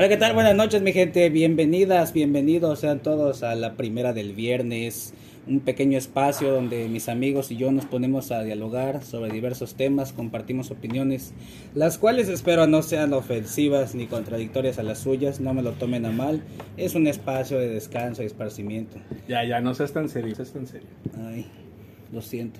Hola, ¿qué tal? Buenas noches, mi gente. Bienvenidas, bienvenidos sean todos a la primera del viernes. Un pequeño espacio donde mis amigos y yo nos ponemos a dialogar sobre diversos temas, compartimos opiniones, las cuales espero no sean ofensivas ni contradictorias a las suyas, no me lo tomen a mal. Es un espacio de descanso y esparcimiento. Ya, ya, no seas tan serio, seas tan serio. Ay, lo siento.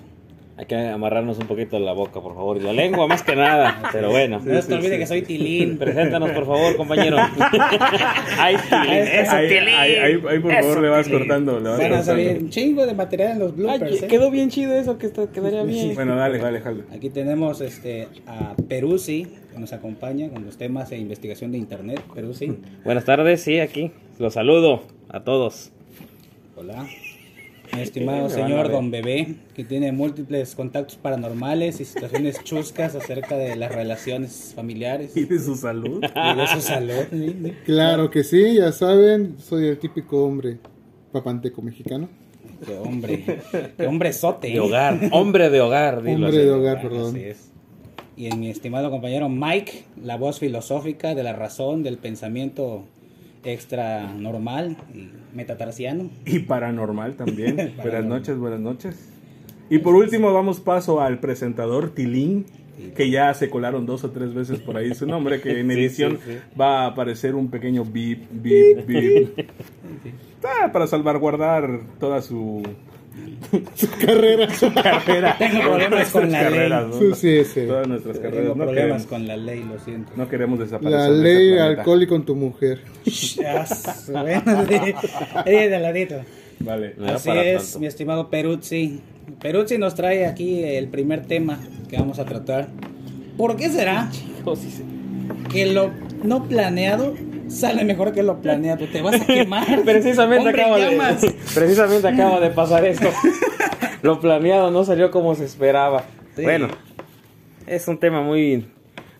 Hay que amarrarnos un poquito la boca, por favor. Y la lengua más que nada. Pero bueno. no se te olvide que soy Tilín. Preséntanos, por favor, compañero. Ay, Tilín. Eso, ahí, Tilín. ahí, ahí, ahí, por Eso, favor, le vas Tilín. cortando. Le vas cortando. salir un chingo de material en los Ay, bloopers. ¿eh? quedó bien chido eso, que esto quedaría bien. Bueno, dale, dale, jale. Aquí tenemos este, a Peruzzi, que nos acompaña con los temas de investigación de internet. Peruzzi, Buenas tardes, sí, aquí. Los saludo a todos. hola. Mi estimado Sí, señor. Don Bebé, que tiene múltiples contactos paranormales y situaciones chuscas acerca de las relaciones familiares Y y de su salud. de su salud. ¿sí? ¿sí? Claro que sí, ya saben, soy el típico hombre papanteco mexicano. Qué hombre, qué hombre sote. De hogar. Hombre de hogar, dilo Hombre así. de hogar, perdón. Así es. Y en mi estimado compañero Mike, la voz filosófica de la razón, del pensamiento extra normal y metatarsiano. Y paranormal también. buenas noches, buenas noches. Y por último, damos paso al presentador Tilín, que ya se colaron dos o tres veces por ahí su nombre, que en Sí, edición sí, sí. va a aparecer un pequeño beep, beep, beep. Ah, para salvaguardar toda su Carrera. carrera. Tengo problemas con la ley. carreras, ¿no? Sí, sí, sí. Todas nuestras carreras. Tengo No problemas queremos, con la ley, lo siento. no queremos desaparecer. La de ley planeta. alcohol y con tu mujer. Bueno, de ladito. Vale. No Así es, tanto. mi estimado Peruzzi. Peruzzi nos trae aquí el primer tema que vamos a tratar. ¿Por qué será que lo no planeado sale mejor que lo planeado? Te vas a quemar. Precisamente Hombre, acaba de, precisamente acaba de pasar esto. Lo planeado no salió como se esperaba. Sí. Bueno, es un tema muy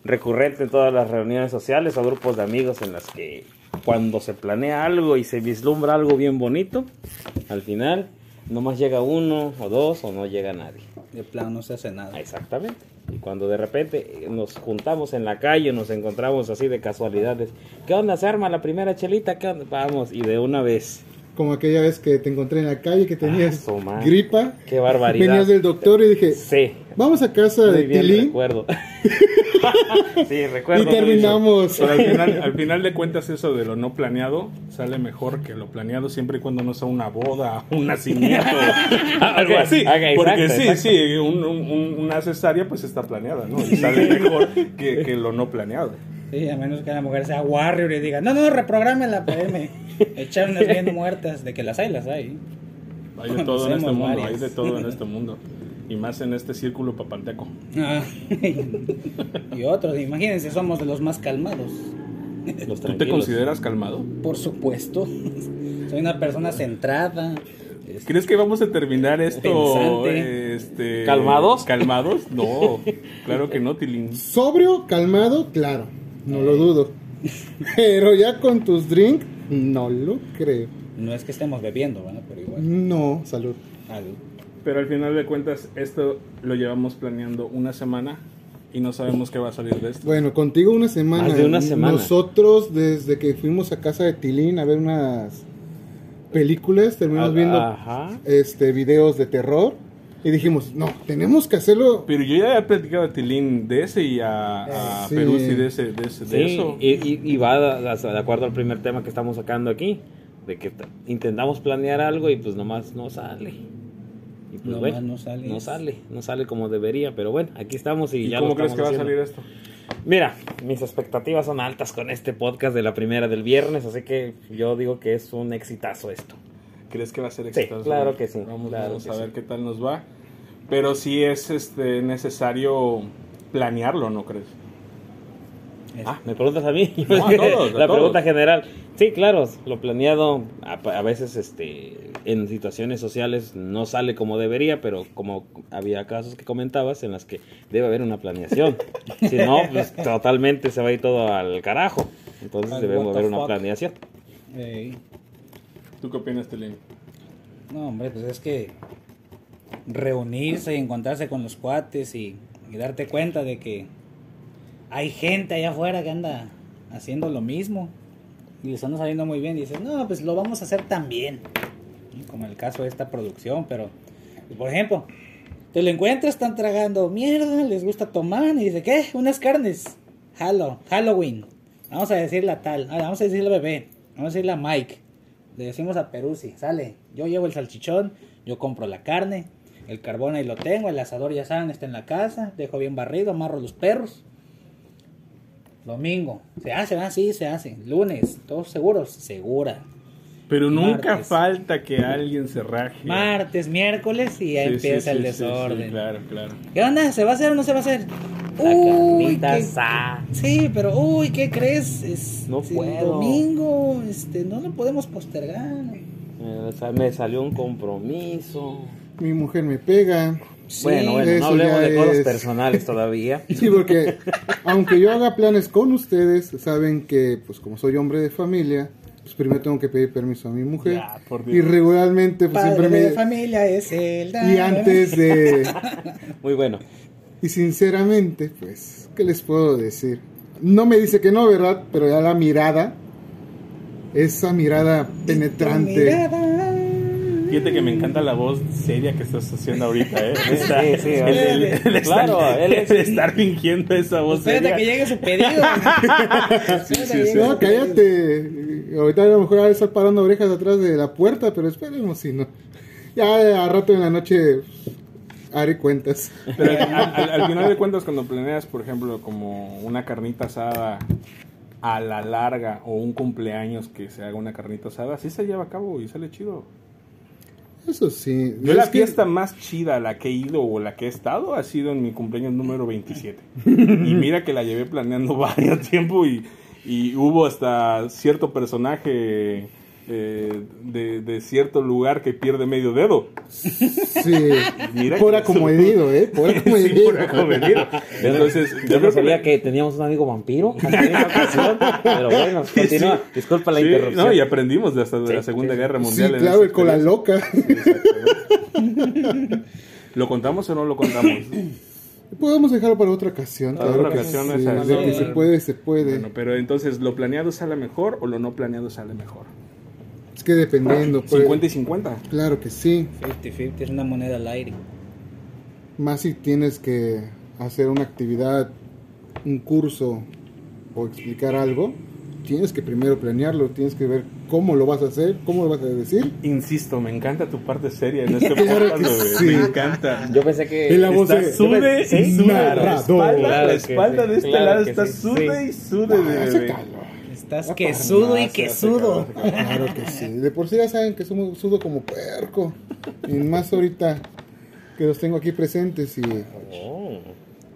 recurrente en todas las reuniones sociales o grupos de amigos en las que cuando se planea algo y se vislumbra algo bien bonito, al final nomás llega uno o dos o no llega nadie. De plano no se hace nada. Exactamente. Y cuando de repente nos juntamos en la calle, nos encontramos así de casualidades. ¿Qué onda? ¿Se arma la primera chelita? ¿Qué onda? Vamos, y de una vez. Como aquella vez que te encontré en la calle que tenías madre. gripa. Qué barbaridad. Venías del doctor y dije, Sí. vamos a casa Muy de bien Tilín recuerdo. sí, recuerdo. y terminamos. Pero al final, al final de cuentas eso de lo no planeado sale mejor que lo planeado siempre y cuando no sea una boda, un nacimiento, algo así. ok, Porque exacto, sí, exacto. sí, un- un- un- una cesárea pues está planeada, ¿no? Y sale mejor que, que lo no planeado. Sí, a menos que la mujer sea warrior y diga, no, no, reprográmela, espérame. Echar unas bien muertas, de que las hay, las hay. Hay de todo en este Conocemos mundo, varias. hay de todo en este mundo. Y más en este círculo papanteco. Ah, y otros, imagínense, somos de los más calmados. Los ¿Tú te consideras calmado? Por supuesto. Soy una persona centrada. este, ¿Crees que vamos a terminar esto este, ¿Calmados? ¿Calmados? No, claro que no, Tilín. Sobrio, calmado, claro, no lo dudo. Pero ya con tus drinks, no lo creo. No es que estemos bebiendo, ¿verdad? Pero igual. No, salud. Salud. Pero al final de cuentas, esto lo llevamos planeando una semana y no sabemos qué va a salir de esto. Bueno, contigo una semana. Más de una semana. Nosotros, desde que fuimos a casa de Tilín a ver unas películas, terminamos Ah, viendo Ajá. este videos de terror y dijimos, no, tenemos que hacerlo. Pero yo ya había platicado a Tilín de ese y a, a Sí. Peruzzi de, ese, de, ese, de Sí, eso. y, y- y va de, de acuerdo al primer tema que estamos sacando aquí, de que intentamos planear algo y pues nomás no sale. Y pues bueno, no sale. no sale, no sale como debería, pero bueno, aquí estamos y, ¿Y ya cómo lo crees que va a salir esto? Mira, mis expectativas son altas con este podcast de la primera del viernes, así que yo digo que es un exitazo esto. ¿Crees que va a ser Sí, exitoso? claro que sí, Vamos, claro vamos que a ver sí. qué tal nos va. Pero sí es este necesario planearlo, ¿no crees? Ah, ¿me preguntas a mí? No, a todos, a la todos. pregunta general. Sí, claro, lo planeado a, a veces este en situaciones sociales no sale como debería, pero como había casos que comentabas en las que debe haber una planeación. si no, pues totalmente se va a ir todo al carajo. Entonces Al debemos haber una fuck. planeación. Ey. ¿Tú qué opinas, Tilín? No, hombre, pues es que reunirse y encontrarse con los cuates y, y darte cuenta de que hay gente allá afuera que anda haciendo lo mismo. y les anda saliendo muy bien. Y dices, no, pues lo vamos a hacer también. Como el caso de esta producción, pero, pues, por ejemplo, te lo encuentras, están tragando mierda, les gusta tomar, y dice, ¿qué? Unas carnes. Halo, Halloween. Vamos a decirle a tal, ah, vamos a decirle a bebé, vamos a decirle a Mike. Le decimos a Peruzzi, sale, yo llevo el salchichón, yo compro la carne, el carbón ahí lo tengo, el asador ya saben, está en la casa, dejo bien barrido, amarro los perros. Domingo, se hace, ah, sí, se hace. Lunes, todos seguros, segura. Pero nunca Martes. falta que alguien se raje. Martes, miércoles y ya Sí, empieza sí, el sí, sí, desorden. claro, claro. ¿Qué onda? ¿Se va a hacer o no se va a hacer? La Uy, carnita ¿qué-. Sí, pero uy, ¿qué crees? Es No puedo. domingo, este, no lo podemos postergar. Me salió un compromiso. Mi mujer me pega. Sí, bueno, bueno, no hablemos de cosas es- personales todavía. Sí, porque aunque yo haga planes con ustedes, saben que, pues como soy hombre de familia, pues primero tengo que pedir permiso a mi mujer. Ya, por Dios. y regularmente, pues Padre siempre de me... familia es el Y antes de... Muy bueno. Y sinceramente, pues, ¿qué les puedo decir? No me dice que no, ¿verdad? Pero ya la mirada, esa mirada penetrante. Fíjate que me encanta la voz seria que estás haciendo ahorita, ¿eh? Sí, sí, sí, el, el- el estar, Claro, él es- el estar fingiendo esa voz Espérate seria. que llegue su pedido. Sí, sí, sí. No, cállate. Ahorita a lo mejor va a estar parando orejas atrás de la puerta, pero esperemos si no. Ya a rato en la noche haré cuentas. Pero al, al- al final de cuentas, cuando planeas, por ejemplo, como una carnita asada a la larga o un cumpleaños que se haga una carnita asada, sí se lleva a cabo y sale chido. Eso sí. Yo Es la que- fiesta más chida a la que he ido o la que he estado ha sido en mi cumpleaños número 27. y mira que la llevé planeando varios tiempo y, y hubo hasta cierto personaje eh, de, de cierto lugar que pierde medio dedo. Sí. Mira Por que- acomedido, ¿eh? Sí, acomedido. por acomedido. Entonces, Yo yo no que sabía me- que teníamos un amigo vampiro ocasión, pero bueno, continúa. Sí. Disculpa la Sí, interrupción. No, y aprendimos de hasta de Sí, la Segunda sí. Guerra Sí, Mundial. en claro, el cola experiencia. loca. ¿Lo contamos o no lo contamos? Podemos dejarlo para otra ocasión. Para claro otra que ocasión, sí, de que sí. se puede, se puede. Bueno, pero entonces, ¿lo planeado sale mejor o lo no planeado sale mejor? Es que dependiendo. pues, 50 y 50. Claro que sí. 50-50 es una moneda al aire. Más si tienes que hacer una actividad, un curso o explicar algo, tienes que primero planearlo, tienes que ver cómo lo vas a hacer, cómo lo vas a decir. Insisto, me encanta tu parte seria en este Claro podcast, sí. Me encanta. Yo pensé que... Y la voz Está sude y Sí, sude. La espalda, Claro la espalda sí, de este claro lado está sí, sude sí. y sude de Ah, hace calor. Estás Ah, que sudo y que sudo. Claro que sí. De por sí ya saben que somos sudo como puerco. Y más ahorita que los tengo aquí presentes y Oh.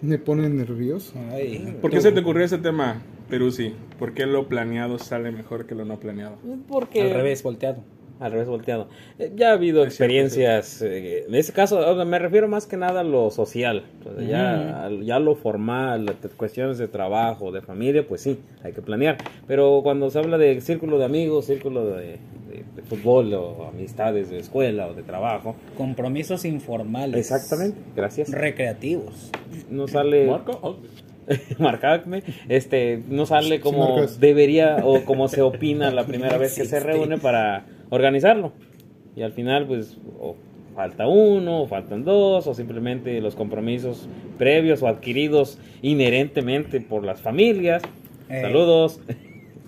me ponen nervioso. Ay, ¿Por qué se te ocurrió ese tema, Peruzzi? ¿Por qué lo planeado sale mejor que lo no planeado? Porque... al revés, volteado. Al revés volteado. Eh, Ya ha habido Es cierto, experiencias, eh, en ese caso o sea, me refiero más que nada a lo social, O sea, ya, ya lo formal, cuestiones de trabajo, de familia, pues sí, hay que planear. Pero cuando se habla de círculo de amigos, círculo de, de- de fútbol o amistades de escuela o de trabajo, Compromisos informales. exactamente, gracias. Recreativos. No sale... ¿Marco? Marcadme, este, no sale como debería o como se opina la primera vez que se reúne para organizarlo. Y al final, pues, o falta uno, o faltan dos, o simplemente los compromisos previos o adquiridos inherentemente por las familias. Eh. Saludos.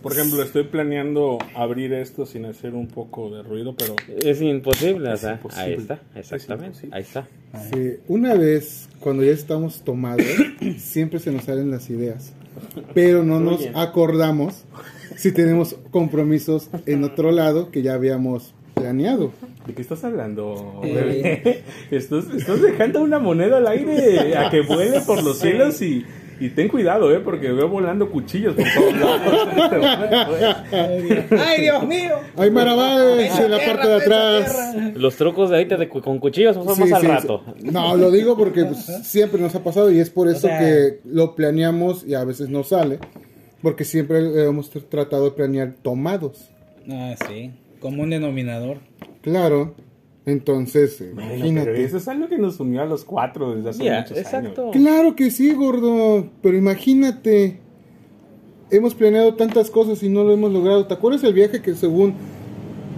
Por ejemplo, estoy planeando abrir esto sin hacer un poco de ruido, pero Es imposible, o Es sea, imposible. ahí está, Es exactamente, imposible. ahí está. Sí, una vez, cuando ya estamos tomados, siempre se nos salen las ideas. Pero no nos acordamos si tenemos compromisos en otro lado que ya habíamos planeado. ¿de qué estás hablando? Eh. bebé? Estás, estás dejando una moneda al aire a que vuele por los cielos y, y ten cuidado, ¿eh? Porque veo volando cuchillos por todos lados. ¡Ay, Dios mío! ¡Ay, maravales! Pecho En la tierra, parte de atrás. tierra. Los trucos de ahorita de cu- con cuchillos son Sí, más al sí, rato. sí. No, lo digo porque pues, siempre nos ha pasado y es por eso sea- que lo planeamos y a veces no sale. Porque siempre hemos tr- tratado de planear tomados. Ah, sí. Como un denominador. Claro. Entonces, Bueno, imagínate. pero eso es algo que nos unió a los cuatro desde hace Ya, muchos exacto. años. Claro que sí, gordo. Pero imagínate. hemos planeado tantas cosas y no lo hemos logrado. ¿Te acuerdas el viaje que según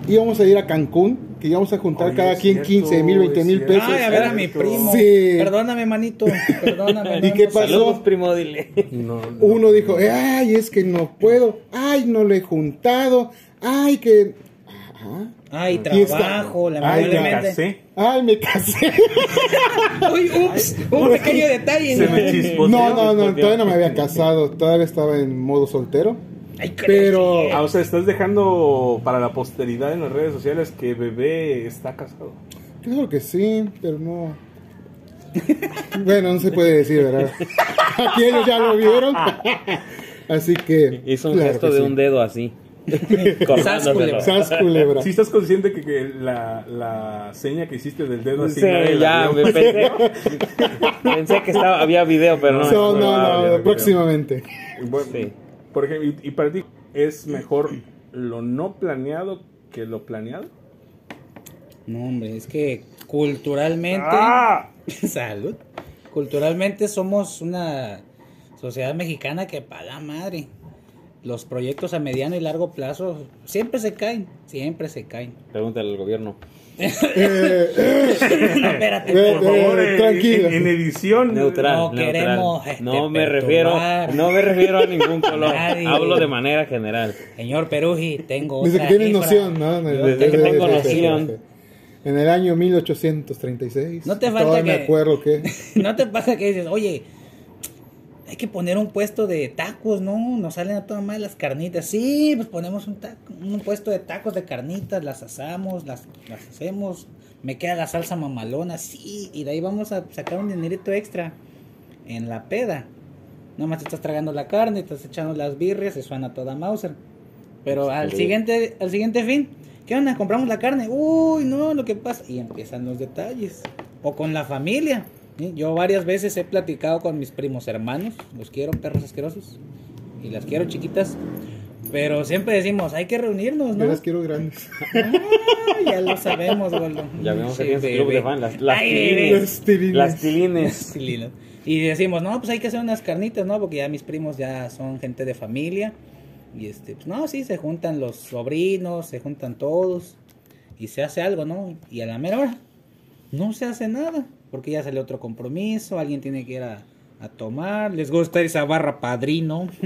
íbamos a ir a Cancún? Que íbamos a juntar Oye, cada quien cierto, 15 mil, 20 mil es pesos. Ay, a ver a mi primo. Sí. Perdóname, manito. Perdóname. no ¿Y qué pasó? Saludos, primo, dile. No, no. Uno dijo, ay, es que no puedo, ay, no lo he juntado, ay, que... Ajá. Ay, trabajo, Ay, me lamentablemente. casé. Ay, me casé. Uy, ups, un pequeño detalle. Se ¿no? me chispoteó. No, no, no, todavía no me había casado, todavía estaba en modo soltero. Ay, Pero, Ah, o sea, estás dejando para la posteridad en las redes sociales que bebé está casado. claro que sí, pero no... Bueno, no se puede decir, ¿verdad? Aquí ellos ya lo vieron. Así que... Hizo un claro gesto de sí. un dedo así. culebra. Sas culebra. Si estás consciente que, que la, la seña que hiciste del dedo así Sí, ya, me pensé, pensé que estaba, había video, pero no. No, no, no, próximamente. Bueno, Sí. Por ejemplo, y, y para ti, ¿es mejor lo no planeado que lo planeado? No, hombre, es que culturalmente. ¡Ah! Salud. Culturalmente somos una sociedad mexicana que para la madre. Los proyectos a mediano y largo plazo siempre se caen, siempre se caen. Pregúntale al gobierno. Eh, Espérate, Eh, Por favor, eh, tranquilo. En, en edición. Neutral. No neutral. queremos, este, no me refiero, no me refiero a ningún color. Nadie. Hablo de manera general. Señor Peruji, tengo Dice otra que tienes cifra. noción, ¿no? no, no, Desde que no, tengo no, no, noción. no, En el año 1836. No te falta todavía me que- acuerdo que. ¿No te pasa que dices, oye, hay que poner un puesto de tacos, ¿no? Nos salen a toda madre las carnitas. Sí, pues ponemos un, taco, un puesto de tacos de carnitas, las asamos, las, las hacemos. Me queda la salsa mamalona, sí. Y de ahí vamos a sacar un dinerito extra en la peda. Nomás te estás tragando la carne, estás echando las birrias, se suena toda Mauser. Pero al Sí. siguiente, al siguiente fin, ¿qué onda? Compramos la carne. Uy, no, lo que pasa. Y empiezan los detalles. O con la familia. ¿Sí? Yo varias veces he platicado con mis primos hermanos. Los quiero, perros asquerosos. Y las quiero chiquitas. Pero siempre decimos, hay que reunirnos, Yo ¿no? las quiero grandes. Ah, ya lo sabemos, gordo. Ya vemos Sí, aquí en su club de fan. Las, las Ay, tilines. Las tilines. Las tilines. Y decimos, no, pues hay que hacer unas carnitas, ¿no? Porque ya mis primos ya son gente de familia. Y este, pues no, sí, se juntan los sobrinos, se juntan todos. Y se hace algo, ¿no? Y a la mera hora, no se hace nada. Porque ya sale otro compromiso, alguien tiene que ir a, a tomar. Les gusta esa barra padrino.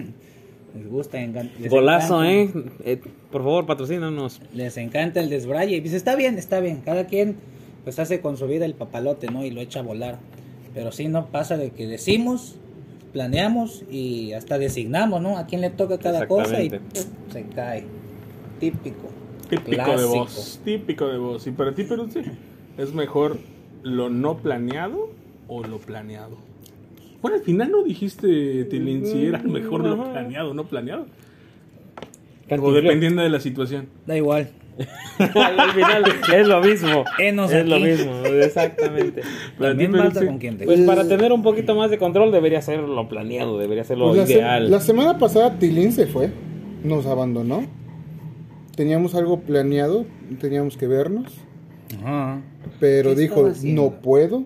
Les gusta. les Golazo, encanta. ¿eh? Eh, Por favor, patrocínanos. Les encanta el desbraye. Y dice, está bien, está bien. Cada quien pues hace con su vida el papalote, ¿no? Y lo echa a volar. Pero sí no pasa de que decimos, planeamos y hasta designamos, ¿no? A quién le toca cada cosa y. ¡pum! se cae. Típico. Típico de vos. Típico de vos. Y para ti, pero sí, ¿es mejor lo no planeado o lo planeado? Bueno, al final no dijiste, Tilín, si era mejor lo planeado o no planeado. O dependiendo de la situación. Da igual. Al final es lo mismo. Enos es lo mismo, exactamente. También falta sí. con quien te Pues para tener un poquito más de control debería ser lo planeado, debería ser lo Pues la, se- ideal. la semana pasada Tilín se fue, nos abandonó. Teníamos algo planeado, teníamos que vernos, Ajá. pero ¿Qué dijo, no puedo.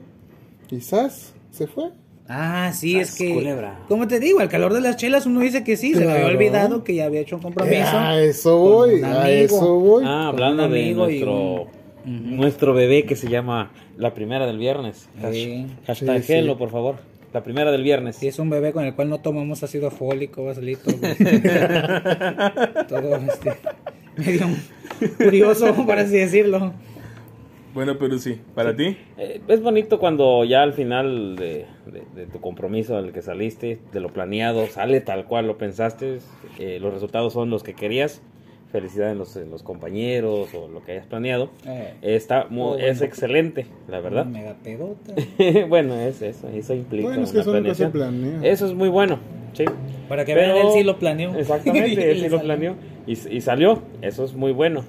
Quizás se fue. Ah, sí, es que. culebra. Como te digo, al calor de las chelas uno dice que sí, se me había olvidado que ya había hecho un compromiso. A eso con voy, a eso voy. Ah, hablando de y nuestro un- nuestro bebé que se llama la primera del viernes. Sí. Hashtag Sí, por favor. La primera del viernes. Si es un bebé con el cual no tomamos ácido fólico, salir todo, todo este, medio curioso, por así decirlo. Bueno, pero sí, para ti. Eh, es bonito cuando ya al final de, de- de tu compromiso al que saliste, de lo planeado, sale tal cual lo pensaste, eh, los resultados son los que querías. Felicidades en los, en los compañeros o lo que hayas planeado. Eh, Está mu- Oh, es bueno. excelente, la verdad. Mega pedota. bueno, es eso, eso implica Bueno, es que una eso nunca se planeación. planea. Eso es muy bueno, sí. Para que Pero- vean, él sí lo planeó. Exactamente, él sí lo planeó y, y salió. Eso es muy bueno.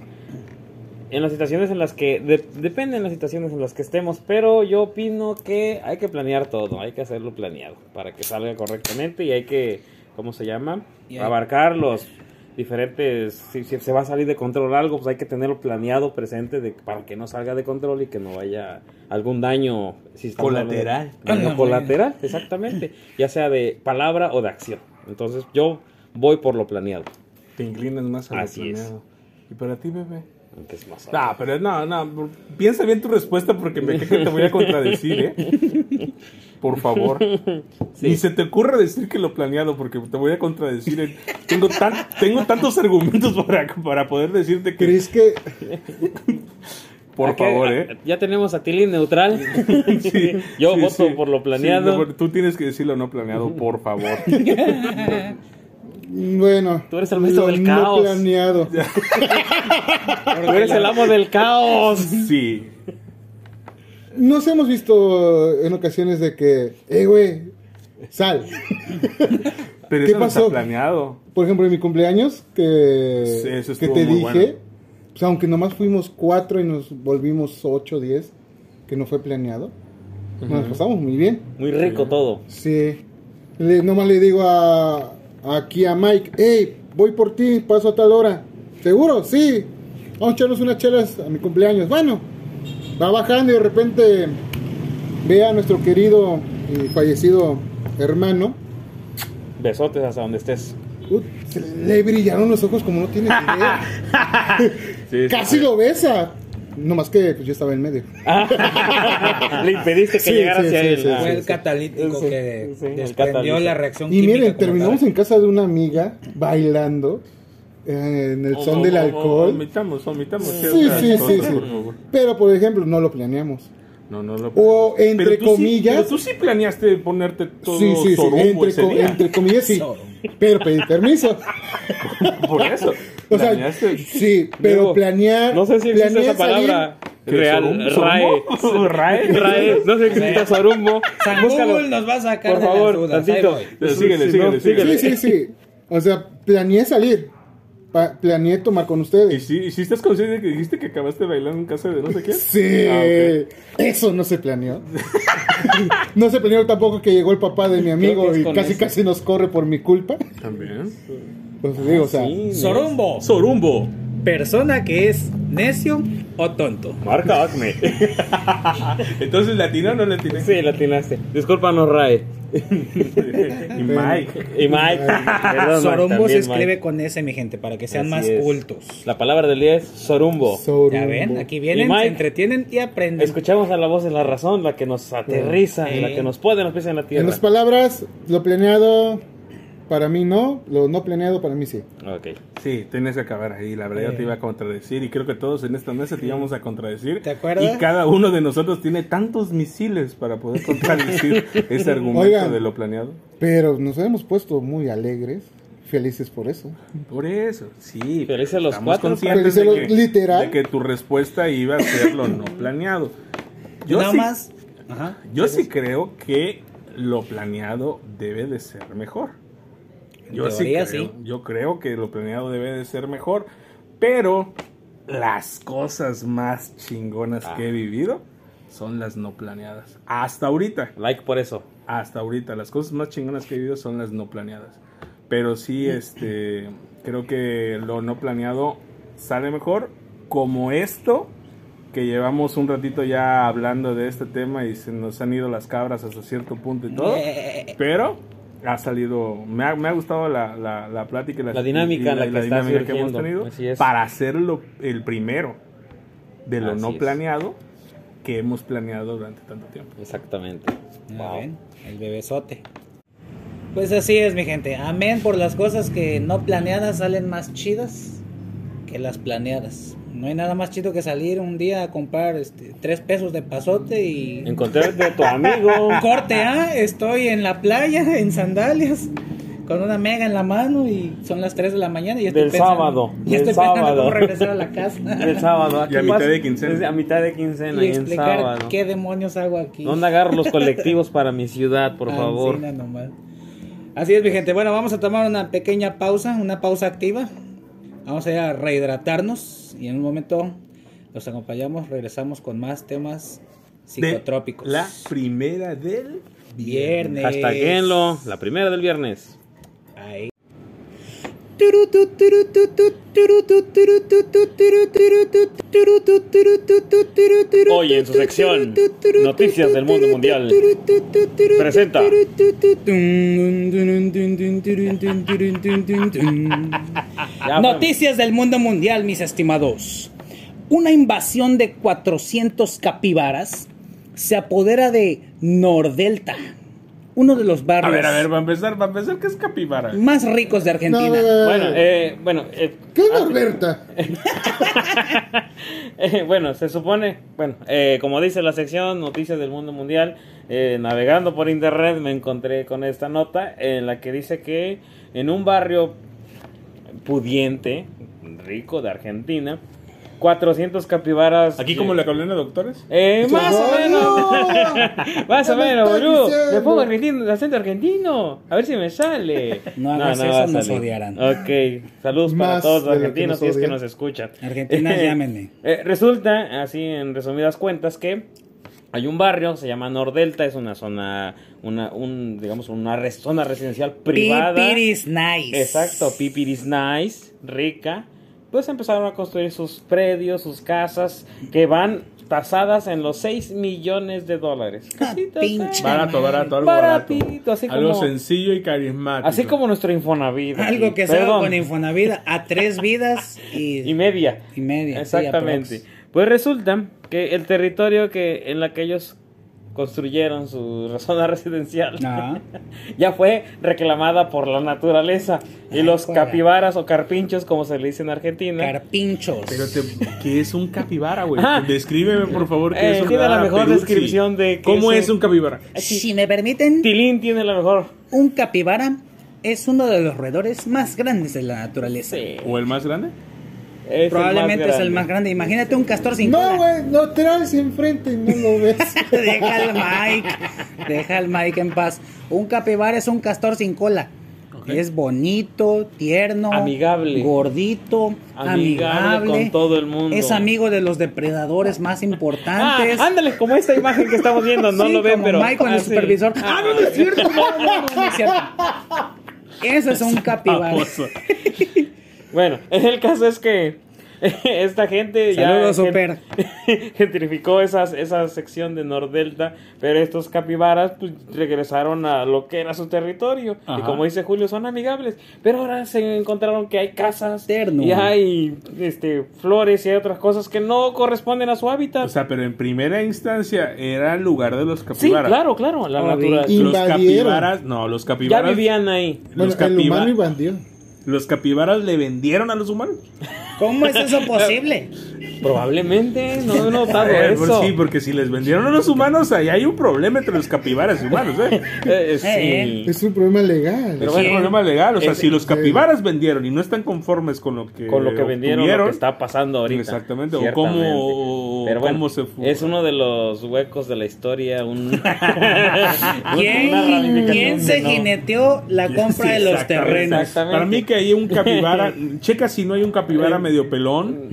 En las situaciones en las que, de- depende de las situaciones en las que estemos, pero yo opino que hay que planear todo, hay que hacerlo planeado para que salga correctamente y hay que, ¿cómo se llama? Abarcar los diferentes, si, si se va a salir de control algo, pues hay que tenerlo planeado presente de, para que no salga de control y que no haya algún daño si Colateral. daño Ah, colateral, exactamente, ya sea de palabra o de acción. Entonces yo voy por lo planeado. Te inclinas más a lo Así es. planeado. ¿Y para ti, bebé? Más No, pero no, no. Piensa bien tu respuesta porque me que te voy a contradecir, ¿eh? Por favor. Ni se te ocurra decir que lo planeado porque te voy a contradecir. ¿eh? Tengo, tan, tengo tantos argumentos para, para poder decirte que... ¿Crees que Por Aquí, favor, ¿eh? Ya tenemos a Tilín neutral. Sí, Yo sí, voto sí. por lo Sí, planeado. no, tú tienes que decirlo no planeado, por favor. Bueno, Tú eres el maestro lo del no caos. planeado. Tú eres el amo del caos. Sí. Nos hemos visto en ocasiones de que, eh, güey, sal. Pero ¿Qué eso no pasó? está planeado. Por ejemplo, en mi cumpleaños, que, Sí, eso que te dije, bueno. pues aunque nomás fuimos cuatro y nos volvimos ocho, diez, que no fue planeado, nos pasamos muy bien. Muy rico todo. Sí. Le, nomás le digo a, aquí a Mike, hey, voy por ti, paso a tal hora. ¿Seguro? Sí. Vamos a echarnos unas chelas a mi cumpleaños. Bueno, va bajando y de repente ve a nuestro querido y fallecido hermano. Besotes hasta donde estés. Se le brillaron los ojos como no tiene idea. Sí, Casi sí. lo besa. Nomás que pues, yo estaba en medio. Le impediste que Sí, llegara sí, hacia sí, él. sí, Ah, Fue el catalítico Sí, que desprendió la reacción Y miren, terminamos tal. en casa de una amiga bailando eh, en el Oh, son oh, del oh, oh, alcohol. Omitamos, omitamos. Sí, sí, sí, cosas, sí. por. Pero por ejemplo, no lo planeamos. No, no lo O entre Pero tú sí- comillas. pero tú sí planeaste ponerte todo sí, sí, sí. Entre, ese co- día. entre comillas, sí. Pero pedí permiso. Por eso. O sea, sí, pero Diego, planear. No sé si existe esa palabra ¿Qué, real. RAE. ¿Rae? RAE. No sé si existe sorumbo. San. Google nos va a sacar Por de las favor, tantito. síguele, sí, síguele, síguele. Sí, sí, sí. O sea, planeé salir. Pa- planeé tomar con ¿Y ustedes. si, y si estás consciente de que dijiste que acabaste bailando en casa de no sé quién? Sí. Ah, Eso no se planeó. no se planeó tampoco que llegó el papá de mi amigo y casi ese. casi nos corre por mi culpa. También. Entonces digo, o sea, Sí, Sorumbo. Sorumbo. Persona que es necio o tonto. Marca Acme. Entonces, ¿latino o no latino? Sí, la atinaste. Discúlpanos, RAE. Y Mike. Y Mike. Perdón, Sorumbo Mike, se escribe Mike. con S, mi gente, para que sean Así más es. cultos. La palabra del día es sorumbo. Sorumbo. Ya ven, aquí vienen, Mike, se entretienen y aprenden. Escuchamos a la voz de la razón, la que nos aterriza, Sí. la que nos pone los pies en la En tierra. las palabras, lo planeado para mí no, lo no planeado para mí sí. Ok. Sí, tienes que acabar ahí. La verdad, yo te iba a contradecir. Y creo que todos en esta mesa te íbamos a contradecir. ¿Te acuerdas? Y cada uno de nosotros tiene tantos misiles para poder contradecir ese argumento Oigan. de lo planeado. Pero nos hemos puesto muy alegres, felices por eso. Por eso, sí. Felices los estamos cuatro. conscientes de que, literal. de que tu respuesta iba a ser lo no planeado. Yo Nada sí, más. Ajá. yo sí creo que lo planeado debe de ser mejor. En Yo sí, teoría, creo, sí. yo creo que lo planeado debe de ser mejor, pero las cosas más chingonas Ah. que he vivido son las no planeadas. Hasta ahorita, Like por eso. hasta ahorita, las cosas más chingonas que he vivido son las no planeadas. Pero sí, este, creo que lo no planeado sale mejor, como esto que llevamos un ratito ya hablando de este tema y se nos han ido las cabras hasta cierto punto y todo. Pero ha salido, me ha, me ha gustado la, la, la plática y la, La dinámica y en la que está dinámica que hemos tenido para hacerlo el primero de lo Así no es. planeado que hemos planeado durante tanto tiempo. Exactamente. Wow. el bebesote. Pues así es, mi gente. Amén por las cosas que no planeadas salen más chidas que las planeadas. No hay nada más chido que salir un día a comprar este, tres pesos de pasote y Encontrarte a tu amigo. corte, ah, estoy en la playa en sandalias con una mega en la mano y son las 3 de la mañana y ya estoy Del pensando, sábado, ya del estoy pensando sábado. cómo regresar a la casa El sábado. Y a ¿qué mitad de quincena. A mitad de quincena y y en explicar sábado. qué demonios hago aquí. ¿Dónde agarro los colectivos para mi ciudad, por favor? Nomás. Así es, mi gente. Bueno, vamos a tomar una pequeña pausa, una pausa activa. Vamos a ir a rehidratarnos y en un momento los acompañamos. Regresamos con más temas psicotrópicos. De la primera del viernes. Hashtaguenlo, la primera del viernes. Ahí. Hoy en su sección, Noticias del Mundo Mundial, presenta. Noticias del mundo mundial, mis estimados. Una invasión de 400 capibaras se apodera de Nordelta, uno de los A barrios ver, a ver, va a empezar, va a empezar, ¿qué es capibara? más ricos de Argentina. No, no, no, no. Bueno, eh, bueno, eh, ¿Qué es ah, Norberta? Eh, bueno, se supone, bueno, eh, como dice la sección Noticias del Mundo Mundial, eh, navegando por internet me encontré con esta nota en la que dice que en un barrio pudiente, rico de Argentina, 400 capibaras... Aquí como la colonia de doctores. Eh, más o ¡No! menos. más o ¿Qué me menos, boludo. Le pongo argentino, el acento argentino. A ver si me sale. No hagas va eso, nos odiarán. Ok, saludos para todos los argentinos nos si es que nos escuchan. Argentina, llámenme. Eh, resulta, así en resumidas cuentas, que hay un barrio, se llama Nordelta, es una zona, una, un, digamos, una res- zona residencial privada. Pipiris nice. Exacto, Pipiris Nice, rica. Pues empezaron a construir sus predios, sus casas, que van tasadas en los 6 millones de dólares. Casitas, pinche eh. Barato, barato, algo barato. Baratito, así Algo como, sencillo y carismático. así como nuestro Infonavit. Algo aquí. que se con Infonavit a tres vidas y, Y media. y media. sí, Exactamente. pues resulta que el territorio que en la que ellos construyeron su zona residencial Ajá. ya fue reclamada por la naturaleza y Ay, los fuera. capibaras o carpinchos como se le dice en Argentina Carpinchos. Pero te- ¿qué es un capibara, güey? Descríbeme, por favor, qué Eh, es un tiene la Ah, mejor Peruzzi. descripción de qué ¿Cómo es es un- un capibara? Si me permiten, Tilín tiene la mejor un capibara es uno de los roedores más grandes de la naturaleza. Sí, ¿O el más grande? Es el Probablemente más es el grande. más grande. Imagínate un castor sin No, cola. güey, no traes enfrente y no lo ves. Deja al Mike. Deja al Mike en paz. Un capibara es un castor sin cola. Es bonito, tierno, Amigable. gordito, Amigable amigable, con todo el mundo. Es amigo de los depredadores más Ah, importantes. ándale, como esta imagen que estamos viendo, no Sí, lo ven, como pero. Mike con el ah, sí. supervisor. Ah, no, no es cierto. No, no, no, no es cierto. Eso es un capibara. Bueno, el caso es que esta gente Saludos, ya Super. gentrificó esas, esa sección de Nordelta, pero estos capibaras pues, regresaron a lo que era su territorio. Y como dice Julio, son amigables. Pero ahora se encontraron que hay casas Terno. y hay este, flores y hay otras cosas que no corresponden a su hábitat. O sea, pero en primera instancia era el lugar de los sí, capibaras. claro, claro, la Ah, naturaleza. Los capibaras, no, los Ya capibaras. vivían ahí. Bueno, los, el capiba- humano invadió. Los capibaras le vendieron a los humanos. ¿Cómo es eso posible? Probablemente, no he notado ver, pues eso. sí, porque si les vendieron a los humanos, ahí hay un problema entre los capibaras y humanos, ¿eh? Eh, sí. Eh, Es un problema legal. Pero es un problema legal. O sea, es- si los capibaras vendieron y no están conformes con lo que, con lo que vendieron, lo que está pasando ahorita. Exactamente, o cómo- Pero bueno, cómo se fue. Es uno de los huecos de la historia. Un, ¿Quién, quién se no- jineteó la compra de los terrenos? Exactamente. Para mí que hay un capibara, checa si no hay un capibara medio pelón.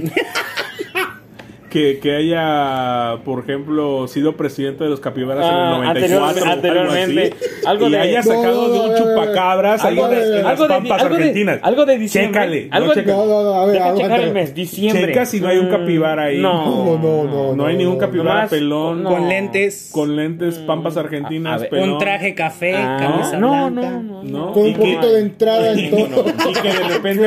Que, que haya, por ejemplo, sido presidente de los capibaras Ah, en el 94 anteriormente- o algo así, algo y de- haya sacado No, de un chupacabras Algo en las, de- en las algo de- pampas algo de- argentinas. algo de diciembre. Chécale, Algo no, de- checa. No, no, a ver, Deja checar el mes, diciembre. Checa si no hay un Mm, capibara ahí. No, No, no, no. No hay ningún capibara pelón no. Con lentes, con lentes pampas argentinas, ver, pelón. un traje café, Ah, camisa no, blanca. no, no, ¿no? Con Y un poquito de entrada en todo. y que de repente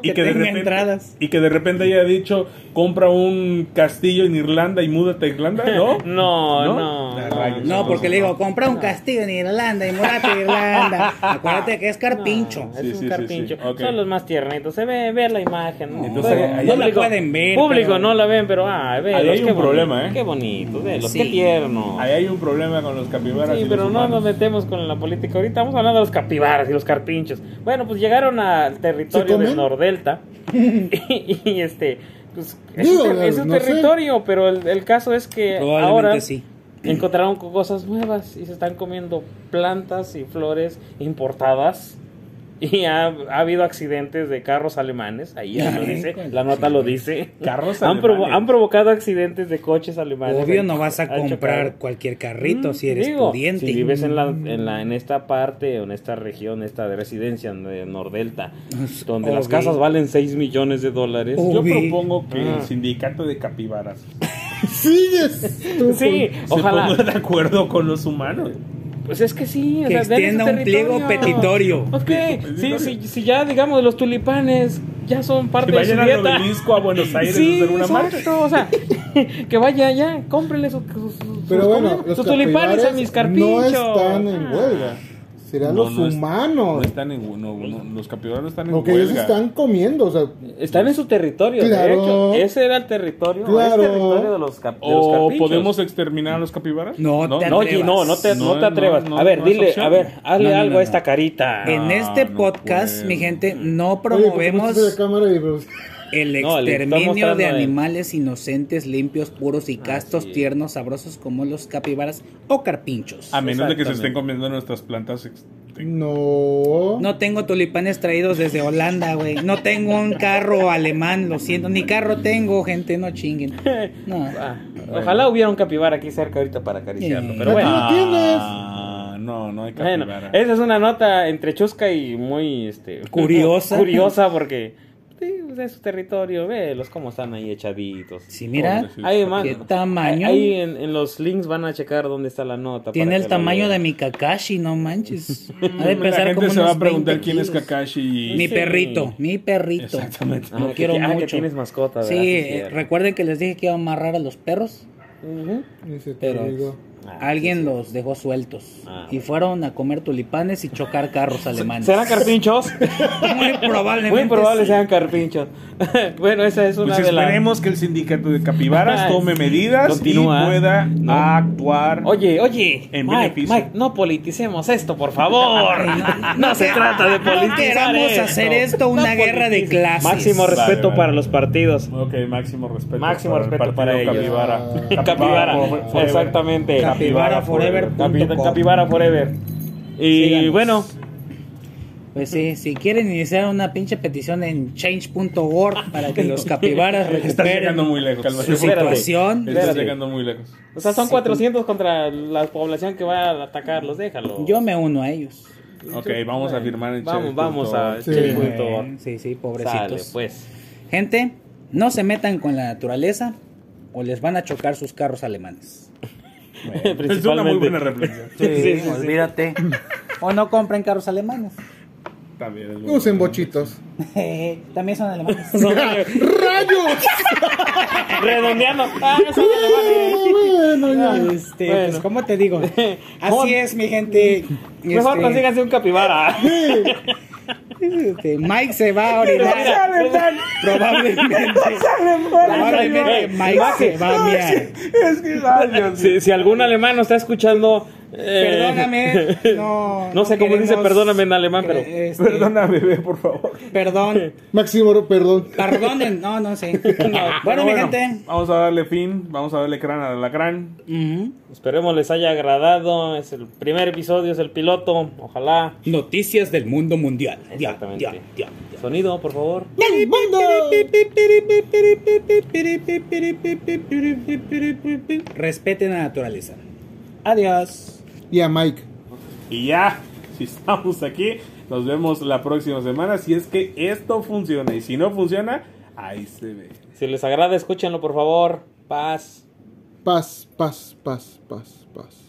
y Que de repente y que de repente haya dicho compra un castillo en Irlanda y múdate a Irlanda no No, ¿No? no. No. rayos. No, porque le digo, compra un castillo en Irlanda y murate a Irlanda. Acuérdate que es carpincho. Es sí, un sí, carpincho. sí. Son los más tiernitos. Se ve, ve la imagen. ¿no? Entonces, Pero ahí- no la pueden ver, Público pero- no la ven, pero ah, ve. Ahí hay un problema, ¿eh? Qué bonito, velos, qué tierno. ahí hay un problema con los capibaras Sí, y pero los no nos metemos con la política ahorita. Estamos hablando de los capibaras y los carpinchos. Bueno, pues llegaron al territorio ¿Se de comen? Nordelta. y, y, este, pues es Digo, es un no sé. territorio, pero el, el caso es que ahora sí. encontraron co- cosas nuevas y se están comiendo plantas y flores importadas Y ha, ha habido accidentes de carros alemanes, ahí lo dice, la nota lo dice. Carros han, provo- han provocado accidentes de coches alemanes. Obvio no vas a comprar chocado. cualquier carrito Mm, si eres digo, pudiente. Si vives en, la, en, la, en esta parte o en esta región, esta de residencia de Nordelta, donde las casas valen 6 millones de dólares. Yo propongo que Ah. el sindicato de capibaras Sí, se ojalá. ponga de acuerdo con los humanos. Pues es que sí. o Que sea, denle extienda su un pliego petitorio. Ok, sí, sí, si ya digamos los tulipanes ya son parte Que de su vayan al dieta. obelisco a Buenos Aires Sí, a hacer una marcha. exacto, o sea, que vaya allá, cómprenle sus, sus, sus- bueno, sus tulipanes a mis carpinchos. no están en huelga. Serán No, los no es- humanos. No están en, no, no, los capibaras están en Porque ellos huelga. están comiendo, o sea, Están en su territorio, Claro. de hecho. Ese era el territorio, Claro. es territorio de los, cap- de los ¿O podemos exterminar a los capibaras? No, te No, atrevas. oye, no, no te, no No, te atrevas. no, a ver, dile, a ver, hazle algo no, a esta no. carita. En Ah, este no podcast, mi gente, no oye, ¿por qué no promovemos estás el No, exterminio de animales inocentes, limpios, puros y castos, Así tiernos, sabrosos como los capibaras o carpinchos. A menos de que se estén comiendo nuestras plantas. no. No tengo tulipanes traídos desde Holanda, güey. No tengo un carro alemán, lo siento. Ni carro tengo, gente, no chinguen. No. Ah, Ojalá hubiera un capibara aquí cerca ahorita para acariciarlo, pero bueno. Lo tienes. Ah, no, no hay Bueno, capibara. esa es una nota entre chusca y muy este Curiosa. curiosa porque sí, pues, es su territorio, vélos cómo están ahí echaditos. Sí, mira. Ahí, man, ¿Qué tamaño? Ahí en, en los links van a checar dónde está la nota. tiene el que tamaño de mi Kakashi, no manches. Ha de la gente como se va a preguntar 20 quién es. Kakashi. Mi Sí. perrito, mi perrito. Exactamente. Ah, Lo que- quiero ah, que mucho. tienes mascota, Sí, ¿verdad? Sí, eh, recuerden que les dije que iba a amarrar a los perros. Ese te Pero digo. Ah, alguien los dejó sueltos Ah, y fueron a comer tulipanes y chocar carros alemanes. ¿Serán carpinchos? Muy probablemente. Muy probable sí. sean carpinchos. bueno, esa es una Pues de las... esperemos que el sindicato de capibaras Ay, tome sí. medidas Continúa. y pueda No. actuar. Oye, oye, En Mike, beneficio. Mike, no politicemos esto, por favor. no se trata de politizar queramos esto. hacer esto una guerra de clases. Máximo Vale, respeto vale. para los partidos. Ok, máximo respeto. Máximo para el respeto para partido ellos. Capibara. Capibara, forever. exactamente. Capibara forever. Capi- Capibara forever. Y Síganos. bueno, Pues sí, si quieren iniciar una pinche petición en change.org para que los capibaras Estás llegando recuperen muy lejos. su Cálmate. Espérate. situación. Estás llegando muy lejos. o sea, son Sí, 400 contra la población que va a atacarlos, déjalo. Yo me uno a ellos. Ok, vamos a firmar en Vamos, vamos a Sí. change.org. Sí, sí, Sale, pobrecitos. pues. Gente, no se metan con la naturaleza o les van a chocar sus carros alemanes. Es una muy buena reflexión. Sí, sí, sí. olvídate. o no compren carros alemanes. También es muy Usen bueno. bochitos. También son alemanes. ¡Rayos! Redondeando. Ah, son alemanes. bueno, ya. Este, Bueno. pues, ¿cómo te digo? ¿Cómo? Así es, mi gente. Mejor Este, consíganse un capibara. Este, Mike se va a orinar. Probablemente. Probablemente Mike se va a miar. Es que daño. Si, si algún alemán nos está escuchando. Eh, Perdóname. No, No sé cómo dice perdóname en alemán, pero- Este, Perdona, bebé, por favor. Perdón. Máximo, perdón. Perdonen. No, no sé. bueno, mi gente. Vamos a darle fin, vamos a darle crán al alacrán. Ujú. Esperemos les haya agradado. Es el primer episodio, es el piloto. Ojalá. Noticias del mundo mundial. Ya, Exactamente. ya, ya. Sonido, por favor. ¡El mundo! Respeten la naturaleza. Adiós. Y a Mike. Y ya, si estamos aquí, nos vemos la próxima semana. Si es que esto funciona y si no funciona, ahí se ve. Si les agrada, escúchenlo, por favor. Paz. Paz, paz, paz, paz, paz.